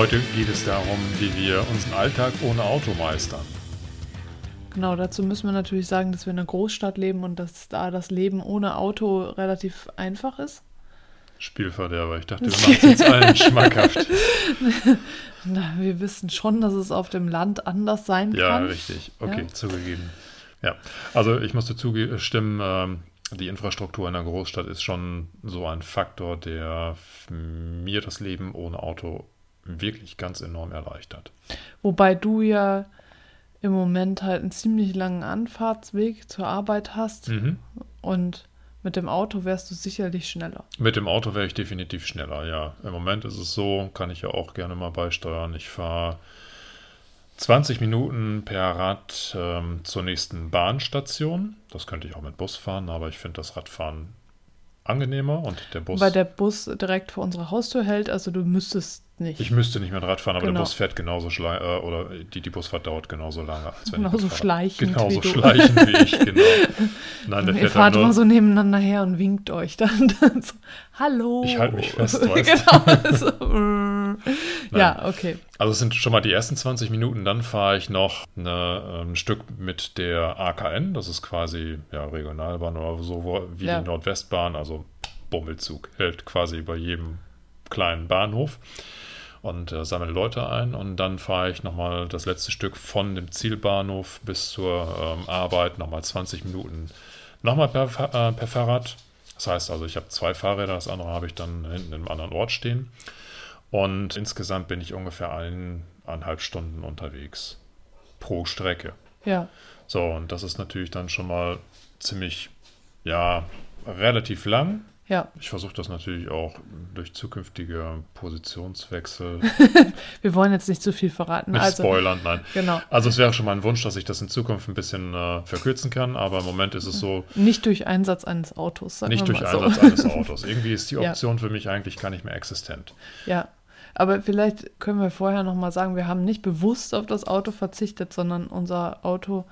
Heute geht es darum, wie wir unseren Alltag ohne Auto meistern. Genau, dazu müssen wir natürlich sagen, dass wir in einer Großstadt leben und dass da das Leben ohne Auto relativ einfach ist. Spielverderber, ich dachte, machen es jetzt allen schmackhaft. Na, wir wissen schon, dass es auf dem Land anders sein Ja, kann. richtig. Okay, Ja. zugegeben. Ja, also ich musste zustimmen, ähm, die Infrastruktur in der Großstadt ist schon so ein Faktor, der mir das Leben ohne Auto wirklich ganz enorm erleichtert. Wobei du ja im Moment halt einen ziemlich langen Anfahrtsweg zur Arbeit hast Mhm. und mit dem Auto wärst du sicherlich schneller. Mit dem Auto wäre ich definitiv schneller, ja. Im Moment ist es so, kann ich ja auch gerne mal beisteuern. Ich fahre 20 Minuten per Rad ähm, zur nächsten Bahnstation. Das könnte ich auch mit Bus fahren, aber ich finde das Radfahren angenehmer und der Bus. Weil der Bus direkt vor unserer Haustür hält, also du müsstest nicht. ich müsste nicht mit Rad fahren, aber Genau. der Bus fährt genauso schlei äh, oder die, die Busfahrt dauert genauso lange, als wenn Genauso schleichend Genauso wie schleichend wie ich, genau. Nein, der Ihr fährt fahrt dann immer so nebeneinander her und winkt euch dann. dann so, Hallo. Ich halt mich fest, weißt genau. So, ja, okay. Also es sind schon mal die ersten 20 Minuten, dann fahre ich noch eine, ein Stück mit der AKN, das ist quasi ja, Regionalbahn oder so wie Ja. die Nordwestbahn, also Bummelzug, hält quasi bei jedem kleinen Bahnhof und äh, sammelt Leute ein und dann fahre ich nochmal das letzte Stück von dem Zielbahnhof bis zur ähm, Arbeit, nochmal 20 Minuten nochmal per, äh, per Fahrrad. Das heißt also, ich habe zwei Fahrräder, das andere habe ich dann hinten im anderen Ort stehen. Und insgesamt bin ich ungefähr eineinhalb Stunden unterwegs pro Strecke. Ja. So, und das ist natürlich dann schon mal ziemlich, ja, relativ lang. Ja. Ich versuche das natürlich auch durch zukünftige Positionswechsel, Wir wollen jetzt nicht zu viel verraten. nicht also, spoilern, nein. genau. Also es wäre schon mein Wunsch, dass ich das in Zukunft ein bisschen äh, verkürzen kann, aber im Moment ist es so, Nicht durch Einsatz eines Autos, sagen nicht wir durch so. Einsatz eines Autos. Irgendwie ist die Ja. Option für mich eigentlich gar nicht mehr existent. Ja. Aber vielleicht können wir vorher nochmal sagen, wir haben nicht bewusst auf das Auto verzichtet, sondern unser Auto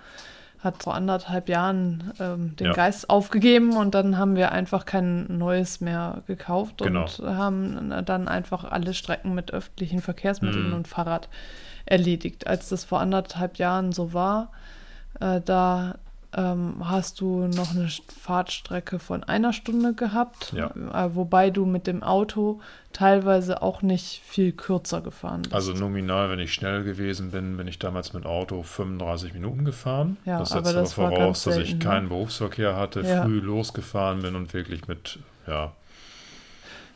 hat vor anderthalb Jahren ähm, den Ja. Geist aufgegeben und dann haben wir einfach kein neues mehr gekauft Genau. und haben dann einfach alle Strecken mit öffentlichen Verkehrsmitteln Mhm. und Fahrrad erledigt. Als das vor anderthalb Jahren so war, äh, da ähm, hast du noch eine Fahrtstrecke von einer Stunde gehabt, Ja. äh, wobei du mit dem Auto teilweise auch nicht viel kürzer gefahren bist. Also nominal, wenn ich schnell gewesen bin, bin ich damals mit Auto 35 Minuten gefahren. Ja, das aber setzt aber das war voraus, dass ich selten, ne? keinen Berufsverkehr hatte, Ja. früh losgefahren bin und wirklich mit, ja,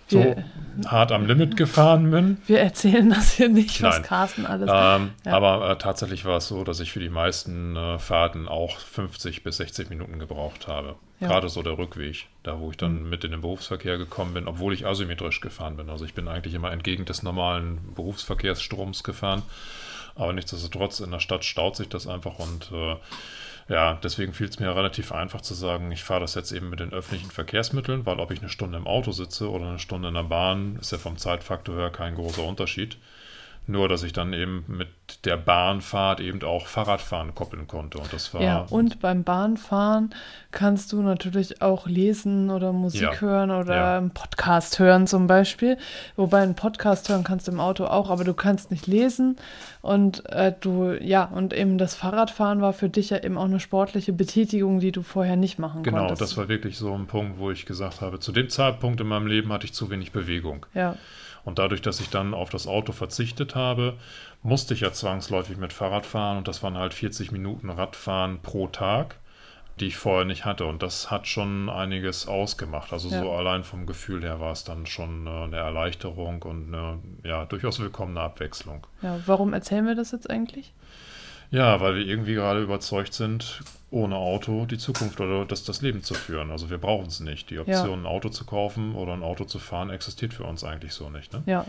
so wir, hart am Limit gefahren bin. wir erzählen das hier nicht, was Nein. Carsten alles. Ähm, Ja. Aber äh, tatsächlich war es so, dass ich für die meisten äh, Fahrten auch 50 bis 60 Minuten gebraucht habe. Ja. Gerade so der Rückweg, da wo ich dann Mhm. mit in den Berufsverkehr gekommen bin, obwohl ich asymmetrisch gefahren bin. Also ich bin eigentlich immer entgegen des normalen Berufsverkehrsstroms gefahren. Aber nichtsdestotrotz, in der Stadt staut sich das einfach und äh, ja, deswegen fiel es mir relativ einfach zu sagen, ich fahre das jetzt eben mit den öffentlichen Verkehrsmitteln, weil ob ich eine Stunde im Auto sitze oder eine Stunde in der Bahn, ist ja vom Zeitfaktor her kein großer Unterschied. Nur, dass ich dann eben mit der Bahnfahrt eben auch Fahrradfahren koppeln konnte. Und das war ja, und beim Bahnfahren kannst du natürlich auch lesen oder Musik Ja. hören oder Ja. einen Podcast hören zum Beispiel. Wobei einen Podcast hören kannst du im Auto auch, aber du kannst nicht lesen. Und äh, du, ja, und eben das Fahrradfahren war für dich ja eben auch eine sportliche Betätigung, die du vorher nicht machen genau, konntest. das war wirklich so ein Punkt, wo ich gesagt habe, zu dem Zeitpunkt in meinem Leben hatte ich zu wenig Bewegung. ja, Und dadurch, dass ich dann auf das Auto verzichtet habe, musste ich ja zwangsläufig mit Fahrrad fahren und das waren halt 40 Minuten Radfahren pro Tag, die ich vorher nicht hatte. Und das hat schon einiges ausgemacht. Also Ja. so allein vom Gefühl her war es dann schon äh, eine Erleichterung und eine ja, durchaus willkommene Abwechslung. ja. Warum erzählen wir das jetzt eigentlich? Ja, weil wir irgendwie gerade überzeugt sind, ohne Auto die Zukunft oder das, das Leben zu führen. Also wir brauchen es nicht. Die Option, ja. ein Auto zu kaufen oder ein Auto zu fahren, existiert für uns eigentlich so nicht. Ne? Ja.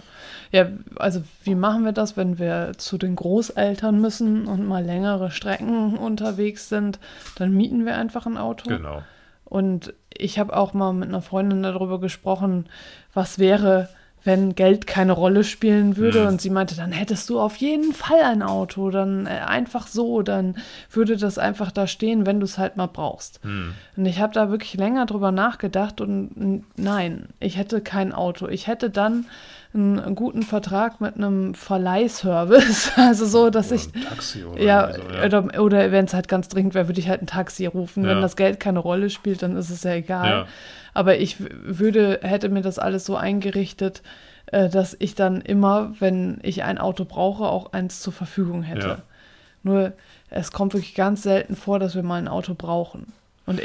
ja, also wie machen wir das, wenn wir zu den Großeltern müssen und mal längere Strecken unterwegs sind? Dann mieten wir einfach ein Auto. Genau. Und ich habe auch mal mit einer Freundin darüber gesprochen, was wäre, wenn Geld keine Rolle spielen würde. Mhm. Und sie meinte, dann hättest du auf jeden Fall ein Auto, dann äh, einfach so, dann würde das einfach da stehen, wenn du es halt mal brauchst. Mhm. Und ich habe da wirklich länger drüber nachgedacht und nein, ich hätte kein Auto. Ich hätte dann einen guten Vertrag mit einem Verleihservice. Also so, dass oder ich. Taxi oder ja, so, ja. oder, oder wenn es halt ganz dringend wäre, würde ich halt ein Taxi rufen. Ja. Wenn das Geld keine Rolle spielt, dann ist es ja egal. Ja. Aber ich würde, hätte mir das alles so eingerichtet, äh, dass ich dann immer, wenn ich ein Auto brauche, auch eins zur Verfügung hätte. Nur es kommt wirklich ganz selten vor, dass wir mal ein Auto brauchen. Und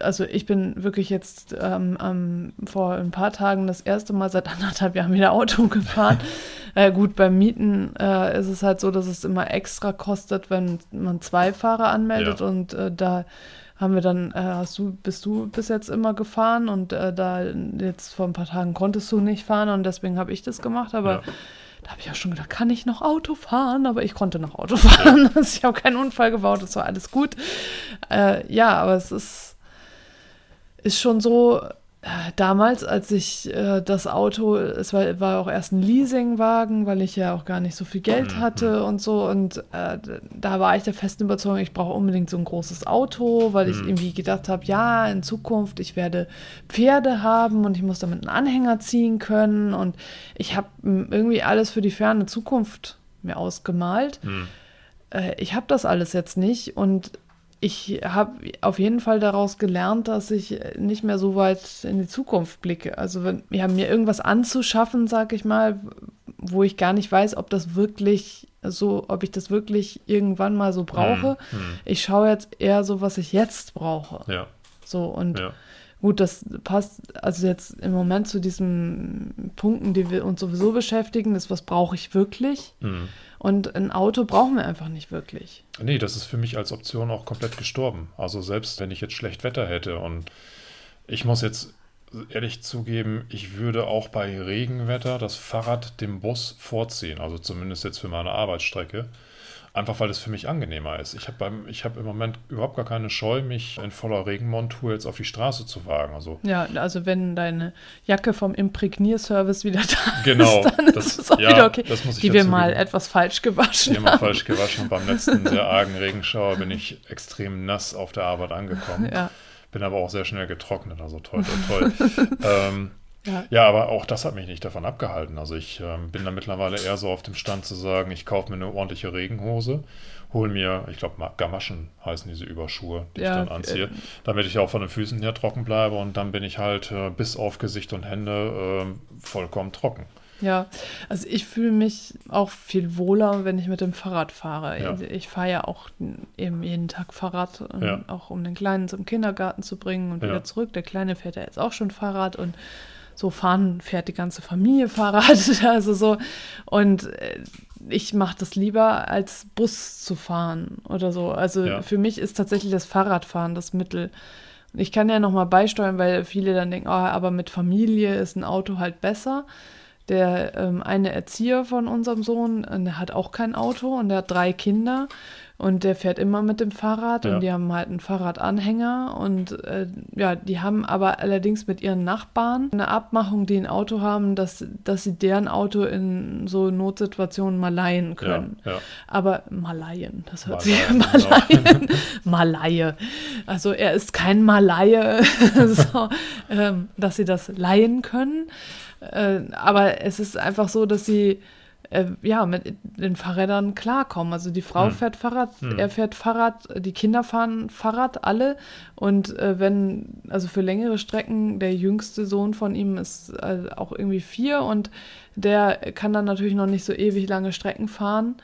also ich bin wirklich jetzt ähm, ähm, vor ein paar Tagen das erste Mal seit anderthalb Jahren wieder Auto gefahren. äh, gut, beim Mieten äh, ist es halt so, dass es immer extra kostet, wenn man zwei Fahrer anmeldet. Ja. Und äh, da haben wir dann, äh, hast du, bist du bis jetzt immer gefahren und äh, da jetzt vor ein paar Tagen konntest du nicht fahren und deswegen habe ich das gemacht. Aber ja. Da habe ich auch schon gedacht, kann ich noch Auto fahren? Aber ich konnte noch Auto fahren. Also ich habe keinen Unfall gebaut, das war alles gut. Äh, ja, aber es ist, ist schon so, damals, als ich äh, das Auto, es war, war auch erst ein Leasingwagen, weil ich ja auch gar nicht so viel Geld mhm, hatte und so. Und äh, da war ich der festen Überzeugung, ich brauche unbedingt so ein großes Auto, weil ich mhm. irgendwie gedacht habe, ja, in Zukunft, ich werde Pferde haben und ich muss damit einen Anhänger ziehen können. Und ich habe irgendwie alles für die ferne Zukunft mir ausgemalt. Mhm. Äh, ich habe das alles jetzt nicht und ich habe auf jeden Fall daraus gelernt, dass ich nicht mehr so weit in die Zukunft blicke. Also wenn, ja, mir irgendwas anzuschaffen, sag ich mal, wo ich gar nicht weiß, ob das wirklich so, ob ich das wirklich irgendwann mal so brauche. Hm, hm. Ich schaue jetzt eher so, was ich jetzt brauche. Ja. So und ja. gut, das passt also jetzt im Moment zu diesen Punkten, die wir uns sowieso beschäftigen, ist, was brauche ich wirklich? Hm. Und ein Auto brauchen wir einfach nicht wirklich. Nee, das ist für mich als Option auch komplett gestorben. Also selbst wenn ich jetzt schlecht Wetter hätte und ich muss jetzt ehrlich zugeben, ich würde auch bei Regenwetter das Fahrrad dem Bus vorziehen. Also zumindest jetzt für meine Arbeitsstrecke. Einfach weil es für mich angenehmer ist. Ich habe hab im Moment überhaupt gar keine Scheu, mich in voller Regenmontur jetzt auf die Straße zu wagen. Also, ja, also wenn deine Jacke vom Imprägnierservice wieder da genau, ist, dann das, ist es auch ja, wieder okay. die wir mal etwas falsch gewaschen die haben. Die mal falsch gewaschen. Beim letzten sehr argen Regenschauer bin ich extrem nass auf der Arbeit angekommen. Ja. Bin aber auch sehr schnell getrocknet, also toll, toll, toll. ähm, ja. ja, aber auch das hat mich nicht davon abgehalten. Also ich ähm, bin da mittlerweile eher so auf dem Stand zu sagen, ich kaufe mir eine ordentliche Regenhose, hole mir, ich glaube, Gamaschen heißen diese Überschuhe, die ja, ich dann anziehe, äh, damit ich auch von den Füßen her trocken bleibe und dann bin ich halt äh, bis auf Gesicht und Hände äh, vollkommen trocken. Ja, also ich fühle mich auch viel wohler, wenn ich mit dem Fahrrad fahre. Ja. Ich, ich fahre ja auch eben jeden Tag Fahrrad, ja. auch um den Kleinen zum Kindergarten zu bringen und wieder zurück. Der Kleine fährt ja jetzt auch schon Fahrrad und so fahren fährt die ganze Familie Fahrrad, also so. Und äh, ich mache das lieber als Bus zu fahren oder so. Also ja. für mich ist tatsächlich das Fahrradfahren das Mittel. Ich kann ja nochmal beisteuern, weil viele dann denken, oh, aber mit Familie ist ein Auto halt besser. Der ähm, eine Erzieher von unserem Sohn, der hat auch kein Auto und der hat drei Kinder. Und der fährt immer mit dem Fahrrad ja. und die haben halt einen Fahrradanhänger und äh, ja, die haben aber allerdings mit ihren Nachbarn eine Abmachung, die ein Auto haben, dass, dass sie deren Auto in so Notsituationen mal leihen können. Ja, ja. Aber Malaien, das hört sich Malaien, genau. Malaie. Also er ist kein Malaie, so, ähm, dass sie das leihen können. Äh, aber es ist einfach so, dass sie äh, ja, mit den Fahrrädern klarkommen. Also die Frau hm. fährt Fahrrad, hm. er fährt Fahrrad, die Kinder fahren Fahrrad, alle. Und äh, wenn, also für längere Strecken, der jüngste Sohn von ihm ist äh, auch irgendwie vier und der kann dann natürlich noch nicht so ewig lange Strecken fahren.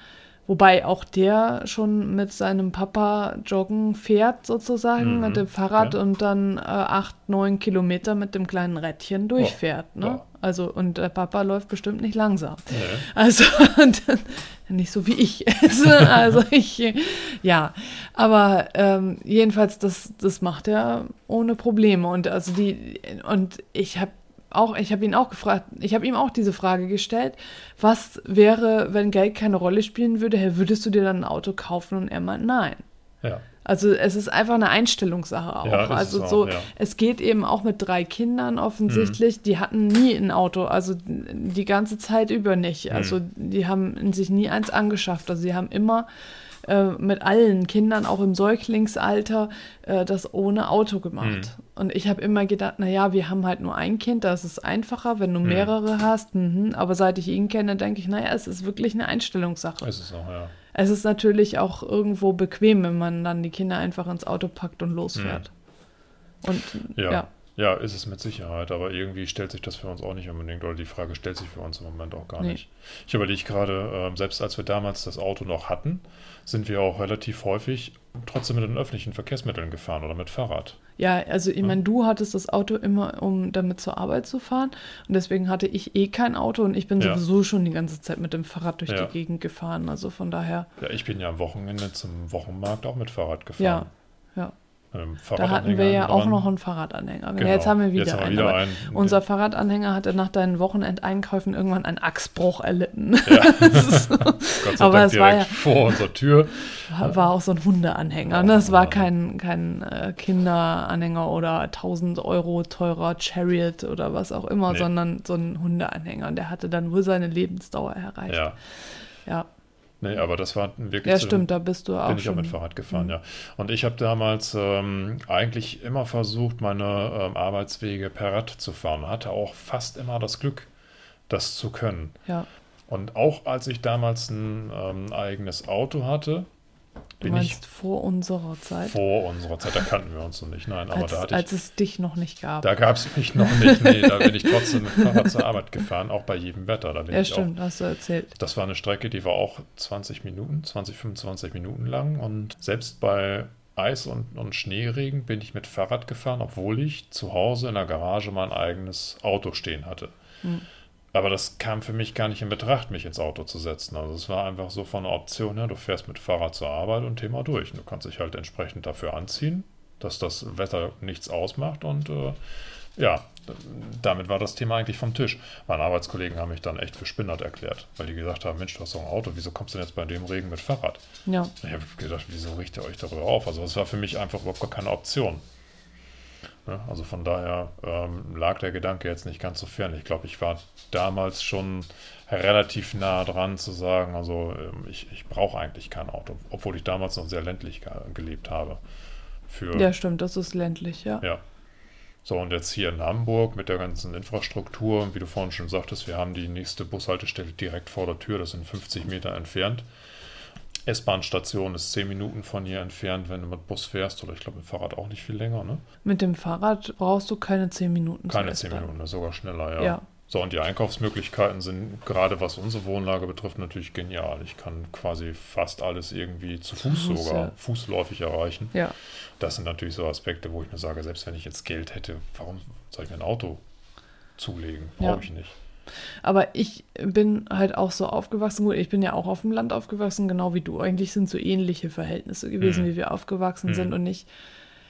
Wobei auch der schon mit seinem Papa joggen fährt, sozusagen, Mhm, mit dem Fahrrad ja. und dann äh, acht, neun Kilometer mit dem kleinen Rädchen durchfährt. ne? ja. Also, und der Papa läuft bestimmt nicht langsam. Nee. Also, nicht so wie ich. also, ich, ja. Aber ähm, jedenfalls, das, das macht er ohne Probleme. Und also die, und ich habe auch, ich habe ihn auch gefragt, ich habe ihm auch diese Frage gestellt, was wäre, wenn Geld keine Rolle spielen würde, Herr, würdest du dir dann ein Auto kaufen? Und er meint, nein. Ja. Also es ist einfach eine Einstellungssache auch. Ja, also es auch, so, ja. es geht eben auch mit drei Kindern Mhm. offensichtlich. Die hatten nie ein Auto, also die ganze Zeit über nicht. Mhm. Also die haben sich nie eins angeschafft. Also sie haben immer äh, mit allen Kindern, auch im Säuglingsalter, äh, das ohne Auto gemacht. Mhm. Und ich habe immer gedacht, naja, wir haben halt nur ein Kind, das ist einfacher, wenn du Mhm. mehrere hast. Mhm. Aber seit ich ihn kenne, denke ich, naja, es ist wirklich eine Einstellungssache. Ist es auch, ja. Es ist natürlich auch irgendwo bequem, wenn man dann die Kinder einfach ins Auto packt und losfährt. Und Ja. ja. Ja. ist es mit Sicherheit, aber irgendwie stellt sich das für uns auch nicht unbedingt, oder die Frage stellt sich für uns im Moment auch gar Nee. nicht. Ich überlege gerade, ähm, selbst als wir damals das Auto noch hatten, sind wir auch relativ häufig trotzdem mit den öffentlichen Verkehrsmitteln gefahren oder mit Fahrrad. Ja, also ich meine, du hattest das Auto immer, um damit zur Arbeit zu fahren. Und deswegen hatte ich eh kein Auto und ich bin Ja. sowieso schon die ganze Zeit mit dem Fahrrad durch Ja. die Gegend gefahren. Also von daher, Ja, ich bin ja am Wochenende zum Wochenmarkt auch mit Fahrrad ja, gefahren. ja. Ähm, Da hatten wir ja Fahrradanhänger auch dran. noch einen Fahrradanhänger. Genau. Jetzt haben wir wieder Jetzt haben wir einen. wieder aber einen. Unser Fahrradanhänger hatte nach deinen Wochenendeinkäufen irgendwann einen Achsbruch erlitten. Ja. Aber Dank es war ja- vor unserer Tür. war auch so ein Hundeanhänger. Ne? Das war kein, kein äh, Kinderanhänger oder 1000 Euro teurer Chariot oder was auch immer, Nee. sondern so ein Hundeanhänger. Und der hatte dann wohl seine Lebensdauer erreicht. Ja, ja. Nee, aber das war wirklich Ja, dem stimmt, da bist du auch bin ich auch mit Fahrrad gefahren, Mhm. ja. Und ich habe damals ähm, eigentlich immer versucht, meine ähm, Arbeitswege per Rad zu fahren. Hatte auch fast immer das Glück, das zu können. Ja. Und auch als ich damals ein ähm, eigenes Auto hatte, Du bin meinst vor unserer Zeit, vor unserer Zeit, da kannten wir uns noch nicht. Nein, aber als, da hatte als ich, es dich noch nicht gab. da gab es mich noch nicht. Nee, da bin ich trotzdem mit Fahrrad zur Arbeit gefahren, auch bei jedem Wetter. Da bin ja, ich auch stimmt, hast du erzählt. Das war eine Strecke, die war auch 20 Minuten, 20, 25 Minuten lang. Und selbst bei Eis und, und Schneeregen bin ich mit Fahrrad gefahren, obwohl ich zu Hause in der Garage mein eigenes Auto stehen hatte. Hm. Aber das kam für mich gar nicht in Betracht, mich ins Auto zu setzen. Also es war einfach so von der Option her, du fährst mit Fahrrad zur Arbeit und Thema durch. Du kannst dich halt entsprechend dafür anziehen, dass das Wetter nichts ausmacht und äh, ja, damit war das Thema eigentlich vom Tisch. Meine Arbeitskollegen haben mich dann echt für Spinnert erklärt, weil die gesagt haben, Mensch, du hast doch ein Auto, wieso kommst du denn jetzt bei dem Regen mit Fahrrad? Ja, Ich habe gedacht, wieso richtet ihr euch darüber auf? Also das war für mich einfach überhaupt gar keine Option. Ne? Also von daher ähm, lag der Gedanke jetzt nicht ganz so fern. Ich glaube, ich war damals schon relativ nah dran zu sagen, also ähm, ich, ich brauche eigentlich kein Auto, obwohl ich damals noch sehr ländlich ge gelebt habe. Für, ja, stimmt, das ist ländlich, ja. ja. So, und jetzt hier in Hamburg mit der ganzen Infrastruktur, wie du vorhin schon sagtest, wir haben die nächste Bushaltestelle direkt vor der Tür, das sind 50 Meter entfernt. S-Bahn-Station ist 10 Minuten von hier entfernt, wenn du mit Bus fährst, oder ich glaube mit Fahrrad auch nicht viel länger, ne? Mit dem Fahrrad brauchst du keine 10 Minuten. Keine 10 S-Bahn. Minuten, sogar schneller, ja. Ja. So, und die Einkaufsmöglichkeiten sind gerade was unsere Wohnlage betrifft natürlich genial. Ich kann quasi fast alles irgendwie zu Fuß Fuß, sogar, ja. fußläufig erreichen. Ja, Das sind natürlich so Aspekte, wo ich mir sage, selbst wenn ich jetzt Geld hätte, warum soll ich mir ein Auto zulegen? Brauche Ja. ich nicht. Aber ich bin halt auch so aufgewachsen. Gut, ich bin ja auch auf dem Land aufgewachsen, genau wie du. Eigentlich sind so ähnliche Verhältnisse gewesen, Mhm. wie wir aufgewachsen Mhm. sind. Und ich,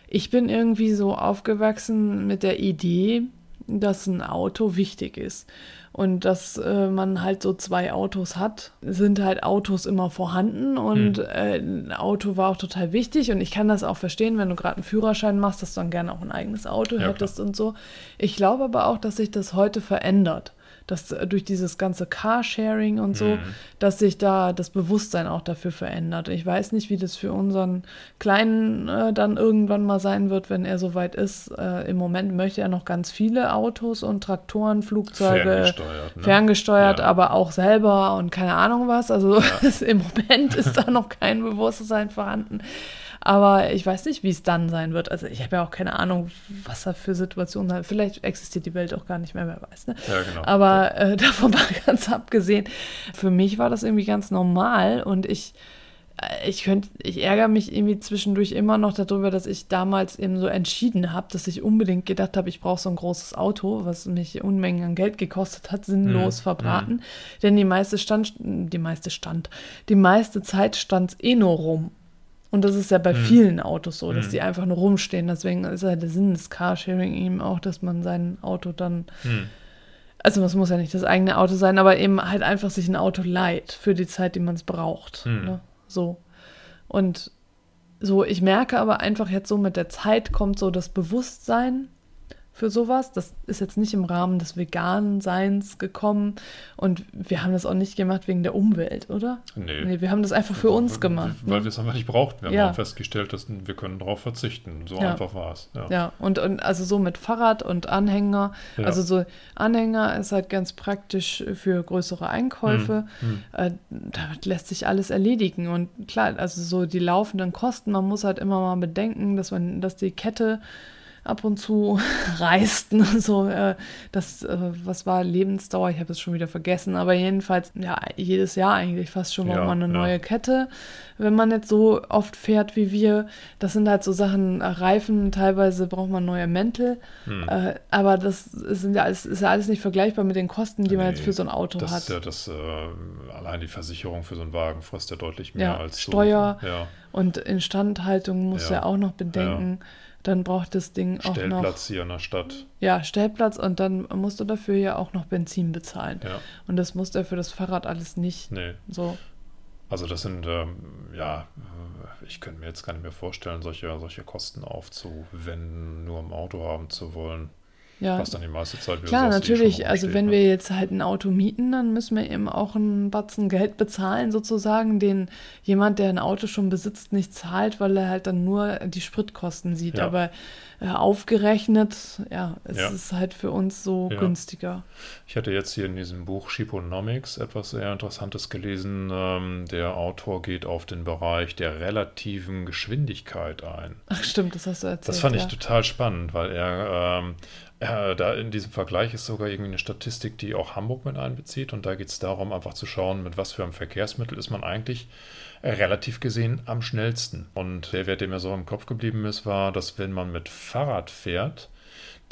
ich bin irgendwie so aufgewachsen mit der Idee, dass ein Auto wichtig ist. Und dass äh, man halt so zwei Autos hat, sind halt Autos immer vorhanden und Mhm. äh, ein Auto war auch total wichtig und ich kann das auch verstehen, wenn du gerade einen Führerschein machst, dass du dann gerne auch ein eigenes Auto Ja, hättest und so. Ich glaube aber auch, dass sich das heute verändert. Dass äh, durch dieses ganze Carsharing und so, Mhm. dass sich da das Bewusstsein auch dafür verändert. Ich weiß nicht, wie das für unseren Kleinen äh, dann irgendwann mal sein wird, wenn er soweit ist. Äh, Im Moment möchte er noch ganz viele Autos und Traktoren, Flugzeuge, Ferngesteuert, ne? ferngesteuert, Ja. aber auch selber und keine Ahnung was. Also im Moment ist da noch kein Bewusstsein vorhanden. Aber ich weiß nicht, wie es dann sein wird. Also ich habe ja auch keine Ahnung, was da für Situationen sind. Vielleicht existiert die Welt auch gar nicht mehr, wer weiß. Ne? Ja, genau. Aber äh, davon mal ganz abgesehen, für mich war das irgendwie ganz normal und ich äh, ich könnte, ich ärgere mich irgendwie zwischendurch immer noch darüber, dass ich damals eben so entschieden habe, dass ich unbedingt gedacht habe, ich brauche so ein großes Auto, was mich Unmengen an Geld gekostet hat, sinnlos Mhm. verbraten. Denn die meiste stand, die meiste stand, die meiste Zeit stand es eh nur rum. Und das ist ja bei vielen Autos so, dass Mhm. die einfach nur rumstehen. Deswegen ist ja der Sinn des Carsharing eben auch, dass man sein Auto dann Hm. also es muss ja nicht das eigene Auto sein, aber eben halt einfach sich ein Auto leiht für die Zeit, die man es braucht. Hm. Ne? So. Und so, ich merke aber einfach jetzt so mit der Zeit kommt so das Bewusstsein für sowas. Das ist jetzt nicht im Rahmen des veganen Seins gekommen und wir haben das auch nicht gemacht wegen der Umwelt, oder? Nee. Nee, wir haben das einfach für uns gemacht. Weil ne? wir es einfach nicht brauchten. Wir haben Ja. dann festgestellt, dass wir können darauf verzichten. So Ja. einfach war es. Ja. Ja, und, und also so mit Fahrrad und Anhänger. Also so Anhänger ist halt ganz praktisch für größere Einkäufe. Hm. Äh, damit lässt sich alles erledigen. Und klar, also so die laufenden Kosten, man muss halt immer mal bedenken, dass man, dass die Kette ab und zu reißt. ne, So, äh, das, äh, was war Lebensdauer? Ich habe es schon wieder vergessen, aber jedenfalls, ja, jedes Jahr eigentlich fast schon Ja, man eine ja. neue Kette. Wenn man jetzt so oft fährt wie wir, das sind halt so Sachen, äh, Reifen, teilweise braucht man neue Mäntel, Hm. äh, aber das sind ja alles, ist ja alles nicht vergleichbar mit den Kosten, die man Nee, jetzt für so ein Auto das hat. Ja das, äh, allein die Versicherung für so einen Wagen frisst ja deutlich mehr Ja, als Steuer, So, ja, Und Instandhaltung muss ja, Ja. auch noch bedenken. Dann braucht das Ding auch noch Stellplatz hier in der Stadt. ja, Stellplatz und dann musst du dafür ja auch noch Benzin bezahlen. Ja, Und das musst du ja für das Fahrrad alles nicht nee. so. Also das sind, ähm, ja, äh, ich könnte mir jetzt gar nicht mehr vorstellen, solche, solche Kosten aufzuwenden, nur im Auto haben zu wollen. Ja, Was dann die meiste Zeit wieder Klar, eh natürlich. Also rumsteht, wenn ne? wir jetzt halt ein Auto mieten, dann müssen wir eben auch einen Batzen Geld bezahlen, sozusagen, den jemand, der ein Auto schon besitzt, nicht zahlt, weil er halt dann nur die Spritkosten sieht. Ja. Aber äh, aufgerechnet, ja, es Ja. ist halt für uns so Ja. günstiger. Ich hatte jetzt hier in diesem Buch Shiponomics etwas sehr Interessantes gelesen. Ähm, der Autor geht auf den Bereich der relativen Geschwindigkeit ein. Ach stimmt, das hast du erzählt. Das fand ich total spannend, weil er, ähm, er da in diesem Vergleich ist sogar irgendwie eine Statistik, die auch Hamburg mit einbezieht. Und da geht es darum, einfach zu schauen, mit was für einem Verkehrsmittel ist man eigentlich äh, relativ gesehen am schnellsten. Und der Wert, der mir so im Kopf geblieben ist, war, dass wenn man mit Fahrrad fährt,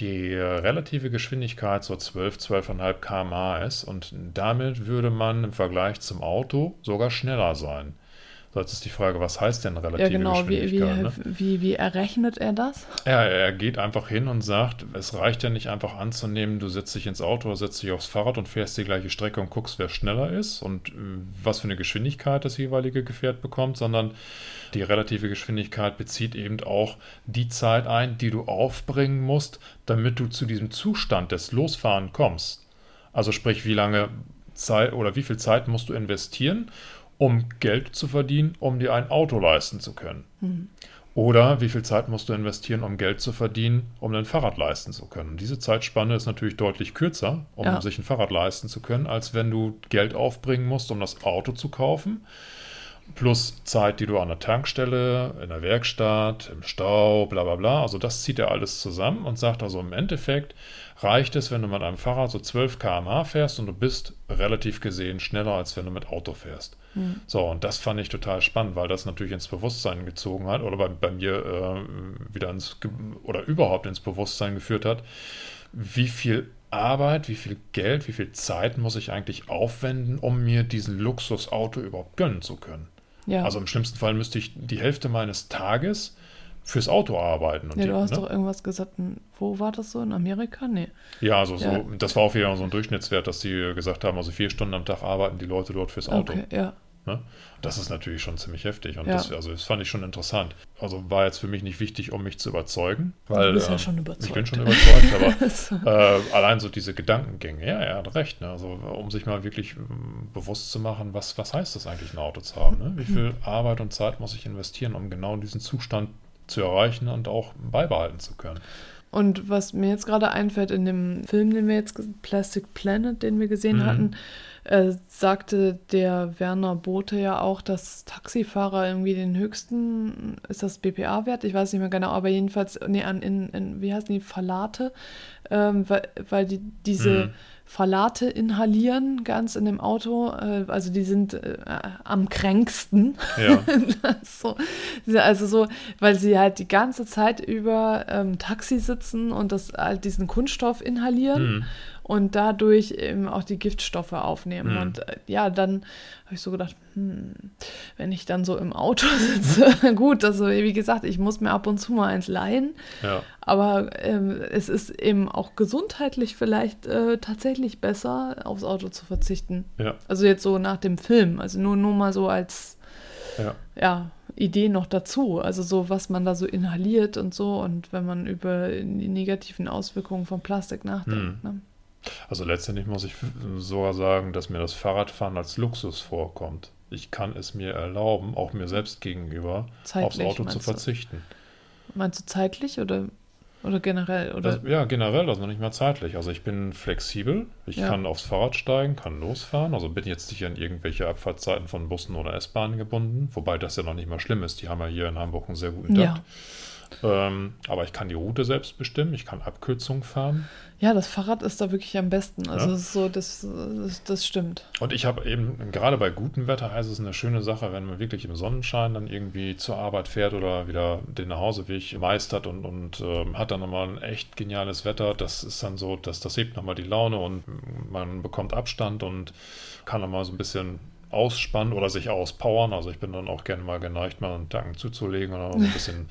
die äh, relative Geschwindigkeit so 12, 12,5 km/h ist und damit würde man im Vergleich zum Auto sogar schneller sein. So, jetzt ist die Frage, was heißt denn relative Ja, genau. Wie, wie, Geschwindigkeit? ne? wie, wie errechnet er das? Ja, er geht einfach hin und sagt, es reicht ja nicht einfach anzunehmen, du setzt dich ins Auto oder setzt dich aufs Fahrrad und fährst die gleiche Strecke und guckst, wer schneller ist und äh, was für eine Geschwindigkeit das jeweilige Gefährt bekommt, sondern die relative Geschwindigkeit bezieht eben auch die Zeit ein, die du aufbringen musst, damit du zu diesem Zustand des Losfahren kommst. Also sprich, wie lange Zeit oder wie viel Zeit musst du investieren, um Geld zu verdienen, um dir ein Auto leisten zu können. Oder wie viel Zeit musst du investieren, um Geld zu verdienen, um ein Fahrrad leisten zu können? Und diese Zeitspanne ist natürlich deutlich kürzer, um Ja. sich ein Fahrrad leisten zu können, als wenn du Geld aufbringen musst, um das Auto zu kaufen. Plus Zeit, die du an der Tankstelle, in der Werkstatt, im Stau, bla bla bla. Also das zieht er alles zusammen und sagt also im Endeffekt reicht es, wenn du mit einem Fahrrad so 12 km/h fährst und du bist relativ gesehen schneller, als wenn du mit Auto fährst. So, und das fand ich total spannend, weil das natürlich ins Bewusstsein gezogen hat oder bei, bei mir äh, wieder ins, oder überhaupt ins Bewusstsein geführt hat, wie viel Arbeit, wie viel Geld, wie viel Zeit muss ich eigentlich aufwenden, um mir diesen Luxusauto überhaupt gönnen zu können. Ja. Also im schlimmsten Fall müsste ich die Hälfte meines Tages fürs Auto arbeiten. Und ja, die, du hast ne? doch irgendwas gesagt. Wo war das so? In Amerika? Nee. ja, also so, Ja. das war auch wieder so ein Durchschnittswert, dass sie gesagt haben, also vier Stunden am Tag arbeiten die Leute dort fürs Auto. Okay, ja. Ne? Das ist natürlich schon ziemlich heftig und Ja. das, also das fand ich schon interessant. Also war jetzt für mich nicht wichtig, um mich zu überzeugen, weil bist ja ähm, schon ich überzeugt. bin schon überzeugt, aber äh, allein so diese Gedankengänge, ja, er hat recht, ne? also um sich mal wirklich ähm, bewusst zu machen, was, was heißt das eigentlich, ein Auto zu haben, ne? wie viel Arbeit und Zeit muss ich investieren, um genau diesen Zustand zu erreichen und auch beibehalten zu können. Und was mir jetzt gerade einfällt in dem Film, den wir jetzt, Plastic Planet, den wir gesehen Mhm. hatten, äh, sagte der Werner Bote ja auch, dass Taxifahrer irgendwie den höchsten, ist das BPA-Wert? Ich weiß nicht mehr genau, aber jedenfalls, nee, an, in, in wie heißen die, Phthalate, ähm, weil, weil die diese. Mhm Phthalate inhalieren, ganz in dem Auto. Äh, also die sind äh, am kränksten. Ja. so, also so, weil sie halt die ganze Zeit über ähm, Taxi sitzen und das halt diesen Kunststoff inhalieren. Mhm und dadurch eben auch die Giftstoffe aufnehmen. Mhm. Und äh, ja, dann habe ich so gedacht, hm, wenn ich dann so im Auto sitze, gut, also wie gesagt, ich muss mir ab und zu mal eins leihen, ja. aber ähm, es ist eben auch gesundheitlich vielleicht äh, tatsächlich besser, aufs Auto zu verzichten. Ja. Also jetzt so nach dem Film, also nur, nur mal so als ja. ja. Idee noch dazu. Also so, was man da so inhaliert und so und wenn man über die negativen Auswirkungen von Plastik nachdenkt. Hm. Ne? Also letztendlich muss ich sogar sagen, dass mir das Fahrradfahren als Luxus vorkommt. Ich kann es mir erlauben, auch mir selbst gegenüber, zeitlich, aufs Auto zu verzichten. Du? Meinst du zeitlich oder, oder generell? Oder? Das, ja, generell, also nicht mal zeitlich. Also ich bin flexibel, ich ja. kann aufs Fahrrad steigen, kann losfahren. Also bin jetzt nicht an irgendwelche Abfahrtzeiten von Bussen oder S-Bahnen gebunden, wobei das ja noch nicht mal schlimm ist. Die haben ja hier in Hamburg einen sehr guten Takt. Ja. Ähm, aber ich kann die Route selbst bestimmen, ich kann Abkürzungen fahren. Ja, das Fahrrad ist da wirklich am besten. Also ja. so, das, das, das, stimmt. Und ich habe eben, gerade bei gutem Wetter heißt es eine schöne Sache, wenn man wirklich im Sonnenschein dann irgendwie zur Arbeit fährt oder wieder den Nachhauseweg meistert und, und äh, hat dann nochmal ein echt geniales Wetter. Das ist dann so, dass das hebt nochmal die Laune und man bekommt Abstand und kann nochmal so ein bisschen ausspannen oder sich auspowern. Also ich bin dann auch gerne mal geneigt, mal einen Tanken zuzulegen oder ein bisschen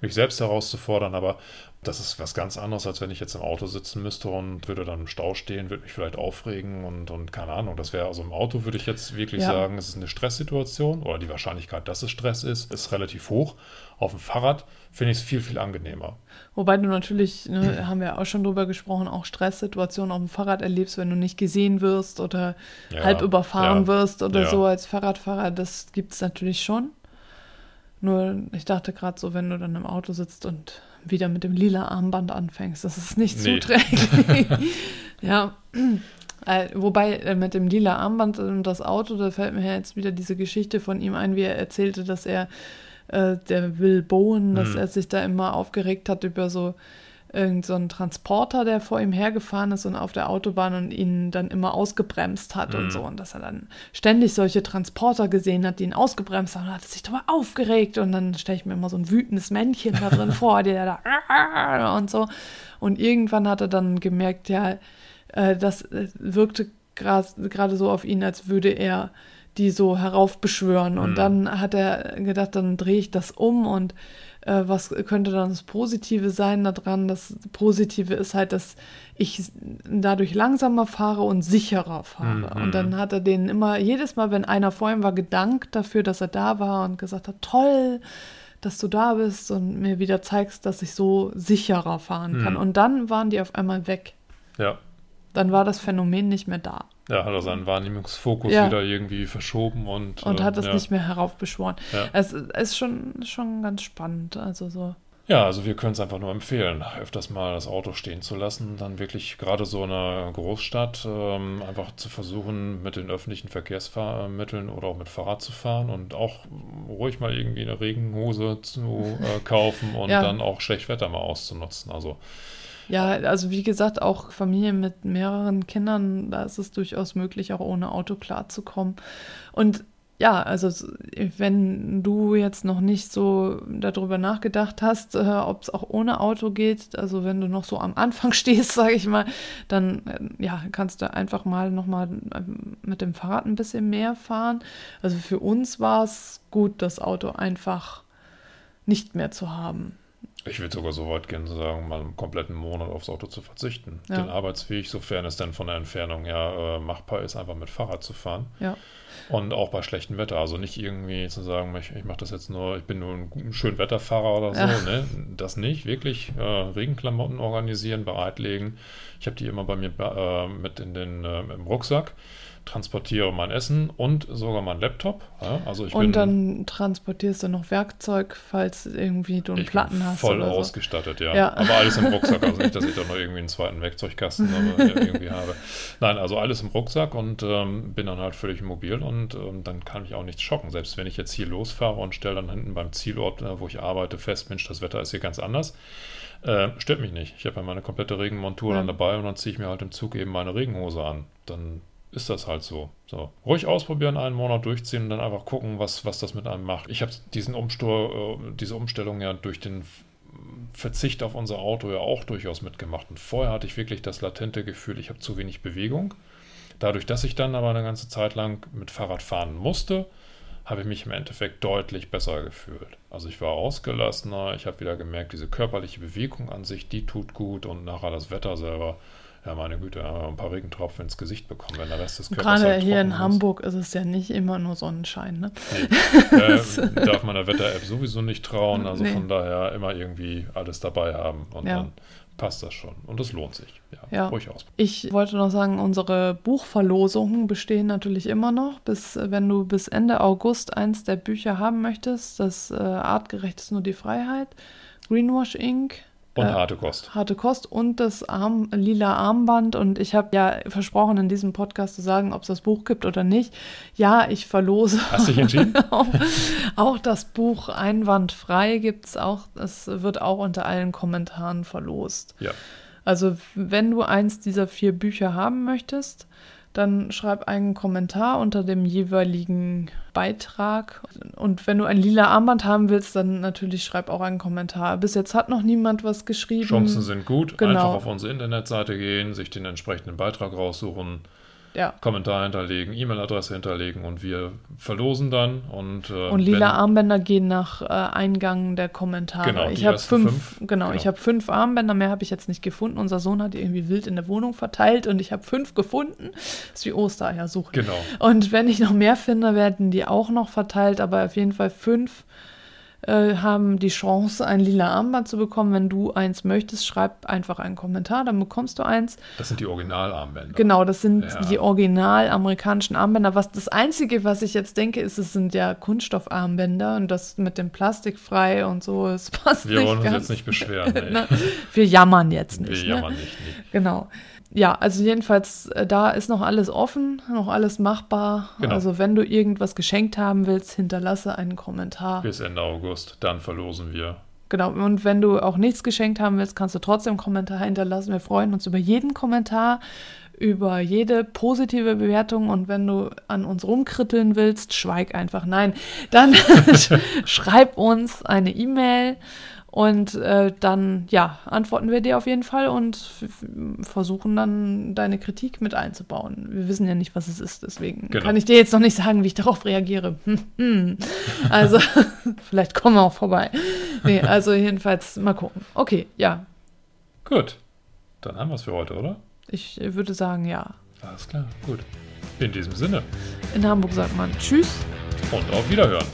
mich selbst herauszufordern. Aber das ist was ganz anderes, als wenn ich jetzt im Auto sitzen müsste und würde dann im Stau stehen, würde mich vielleicht aufregen und, und keine Ahnung. Das wäre also im Auto, würde ich jetzt wirklich ja. sagen, es ist eine Stresssituation oder die Wahrscheinlichkeit, dass es Stress ist, ist relativ hoch. Auf dem Fahrrad finde ich es viel, viel angenehmer. Wobei du natürlich, ne, haben wir auch schon drüber gesprochen, auch Stresssituationen auf dem Fahrrad erlebst, wenn du nicht gesehen wirst oder ja, halb überfahren ja, wirst oder so als Fahrradfahrer. Das gibt es natürlich schon. Nur, ich dachte gerade so, wenn du dann im Auto sitzt und wieder mit dem lila Armband anfängst, das ist nicht nee. zuträglich. ja. Äh, wobei äh, mit dem lila Armband und das Auto, da fällt mir jetzt wieder diese Geschichte von ihm ein, wie er erzählte, dass er äh, der Will Bowen, dass mhm. er sich da immer aufgeregt hat über so irgend so Transporter, der vor ihm hergefahren ist und auf der Autobahn und ihn dann immer ausgebremst hat mhm. und so. Und dass er dann ständig solche Transporter gesehen hat, die ihn ausgebremst haben und hat sich darüber aufgeregt. Und dann stelle ich mir immer so ein wütendes Männchen da drin vor, der da und so. Und irgendwann hat er dann gemerkt, ja, äh, das äh, wirkte gerade so auf ihn, als würde er die so heraufbeschwören. Und mhm. dann hat er gedacht, dann drehe ich das um und äh, was könnte dann das Positive sein daran? Das Positive ist halt, dass ich dadurch langsamer fahre und sicherer fahre. Mhm. Und dann hat er denen immer, jedes Mal, wenn einer vor ihm war, gedankt dafür, dass er da war und gesagt hat, toll, dass du da bist und mir wieder zeigst, dass ich so sicherer fahren kann. Mhm. Und dann waren die auf einmal weg. Ja. Dann war das Phänomen nicht mehr da. Ja, hat er seinen Wahrnehmungsfokus ja. wieder irgendwie verschoben und. Und hat es ja. nicht mehr heraufbeschworen. Ja. Es ist schon, schon ganz spannend. Also so. Ja, also wir können es einfach nur empfehlen, öfters mal das Auto stehen zu lassen, dann wirklich gerade so in einer Großstadt ähm, einfach zu versuchen, mit den öffentlichen Verkehrsmitteln oder auch mit Fahrrad zu fahren und auch ruhig mal irgendwie eine Regenhose zu äh, kaufen und ja. dann auch Schlechtwetter mal auszunutzen. Also ja, also wie gesagt, auch Familien mit mehreren Kindern, da ist es durchaus möglich, auch ohne Auto klarzukommen. Und ja, also wenn du jetzt noch nicht so darüber nachgedacht hast, äh, ob es auch ohne Auto geht, also wenn du noch so am Anfang stehst, sage ich mal, dann äh, ja, kannst du einfach mal nochmal ähm, mit dem Fahrrad ein bisschen mehr fahren. Also für uns war es gut, das Auto einfach nicht mehr zu haben. Ich würde sogar so weit gehen, zu sagen, mal einen kompletten Monat aufs Auto zu verzichten. Ja. Den Arbeitsweg, sofern es denn von der Entfernung ja äh, machbar ist, einfach mit Fahrrad zu fahren. Ja. Und auch bei schlechtem Wetter. Also nicht irgendwie zu sagen, ich, ich mache das jetzt nur, ich bin nur ein schön Wetterfahrer oder so. Ja. Ne? Das nicht. Wirklich äh, Regenklamotten organisieren, bereitlegen. Ich habe die immer bei mir äh, mit in den, äh, im Rucksack transportiere mein Essen und sogar mein Laptop. Ja, also ich Und bin, dann transportierst du noch Werkzeug, falls irgendwie du einen Platten hast. voll oder so. ausgestattet, ja. Ja. Aber alles im Rucksack. Also nicht, dass ich da noch irgendwie einen zweiten Werkzeugkasten ja, irgendwie habe. Nein, also alles im Rucksack und ähm, bin dann halt völlig mobil und ähm, dann kann mich auch nichts schocken. Selbst wenn ich jetzt hier losfahre und stelle dann hinten beim Zielort, äh, wo ich arbeite, fest, Mensch, das Wetter ist hier ganz anders. Äh, stört mich nicht. Ich habe ja meine komplette Regenmontur Ja. dann dabei und dann ziehe ich mir halt im Zug eben meine Regenhose an. Dann ist das halt so. so. Ruhig ausprobieren, einen Monat durchziehen und dann einfach gucken, was, was das mit einem macht. Ich habe diesen Umstur, äh, diese Umstellung ja durch den Verzicht auf unser Auto ja auch durchaus mitgemacht. Und vorher hatte ich wirklich das latente Gefühl, ich habe zu wenig Bewegung. Dadurch, dass ich dann aber eine ganze Zeit lang mit Fahrrad fahren musste, habe ich mich im Endeffekt deutlich besser gefühlt. Also ich war ausgelassener, ich habe wieder gemerkt, diese körperliche Bewegung an sich, die tut gut und nachher das Wetter selber, ja meine Güte, haben wir ein paar Regentropfen ins Gesicht bekommen, wenn der Rest des Körpers Gerade halt hier in ist. Hamburg ist es ja nicht immer nur Sonnenschein. Ne? Nee, äh, darf man der Wetter-App sowieso nicht trauen, also Nee. von daher immer irgendwie alles dabei haben und Ja. dann passt das schon. Und es lohnt sich. Ja, Ja. ruhig aus. Ich wollte noch sagen, unsere Buchverlosungen bestehen natürlich immer noch. Bis, äh, wenn du bis Ende August eins der Bücher haben möchtest, das äh, Artgerecht ist nur die Freiheit, Greenwash Inc., Und Äh, harte Kost. Harte Kost und das Arm, lila Armband. Und ich habe ja versprochen, in diesem Podcast zu sagen, ob es das Buch gibt oder nicht. Ja, ich verlose. Hast dich entschieden? auch, auch das Buch Einwandfrei gibt es auch. Es wird auch unter allen Kommentaren verlost. Ja. Also, wenn du eins dieser vier Bücher haben möchtest, dann schreib einen Kommentar unter dem jeweiligen Beitrag. Und wenn du ein lila Armband haben willst, dann natürlich schreib auch einen Kommentar. Bis jetzt hat noch niemand was geschrieben. Chancen sind gut. Genau. Einfach auf unsere Internetseite gehen, sich den entsprechenden Beitrag raussuchen, Ja. Kommentar hinterlegen, E-Mail-Adresse hinterlegen und wir verlosen dann. Und, äh, Und lila wenn- Armbänder gehen nach äh, Eingang der Kommentare. Genau, ich habe fünf, fünf, genau, genau. ich habe fünf Armbänder, mehr habe ich jetzt nicht gefunden. Unser Sohn hat die irgendwie wild in der Wohnung verteilt und ich habe fünf gefunden. Das ist wie Ostereier suchen. Genau. Und wenn ich noch mehr finde, werden die auch noch verteilt, aber auf jeden Fall fünf äh, haben die Chance, ein lila Armband zu bekommen. Wenn du eins möchtest, schreib einfach einen Kommentar, dann bekommst du eins. Das sind die Originalarmbänder. Genau, das sind Ja. die original amerikanischen Armbänder. Was das Einzige, was ich jetzt denke, ist, es sind ja Kunststoffarmbänder und das mit dem Plastik frei und so, es passt Wir nicht wollen uns jetzt nicht beschweren. Wir jammern jetzt Wir nicht. jammern ne? nicht. Nee. Genau. Ja, also jedenfalls, äh, da ist noch alles offen, noch alles machbar. Genau. Also wenn du irgendwas geschenkt haben willst, hinterlasse einen Kommentar. Bis Ende August. Dann verlosen wir. Genau, und wenn du auch nichts geschenkt haben willst, kannst du trotzdem einen Kommentar hinterlassen. Wir freuen uns über jeden Kommentar, über jede positive Bewertung. Und wenn du an uns rumkritteln willst, schweig einfach. Nein, dann schreib uns eine E-Mail und äh, dann, ja, antworten wir dir auf jeden Fall und versuchen dann deine Kritik mit einzubauen. Wir wissen ja nicht, was es ist, deswegen Genau. kann ich dir jetzt noch nicht sagen, wie ich darauf reagiere. Also, vielleicht kommen wir auch vorbei. Nee, also jedenfalls mal gucken. Okay, ja, Gut. Dann haben wir es für heute, oder? ich würde sagen, ja. Alles klar. Gut. In diesem Sinne. In Hamburg sagt man Tschüss. Und auf Wiederhören.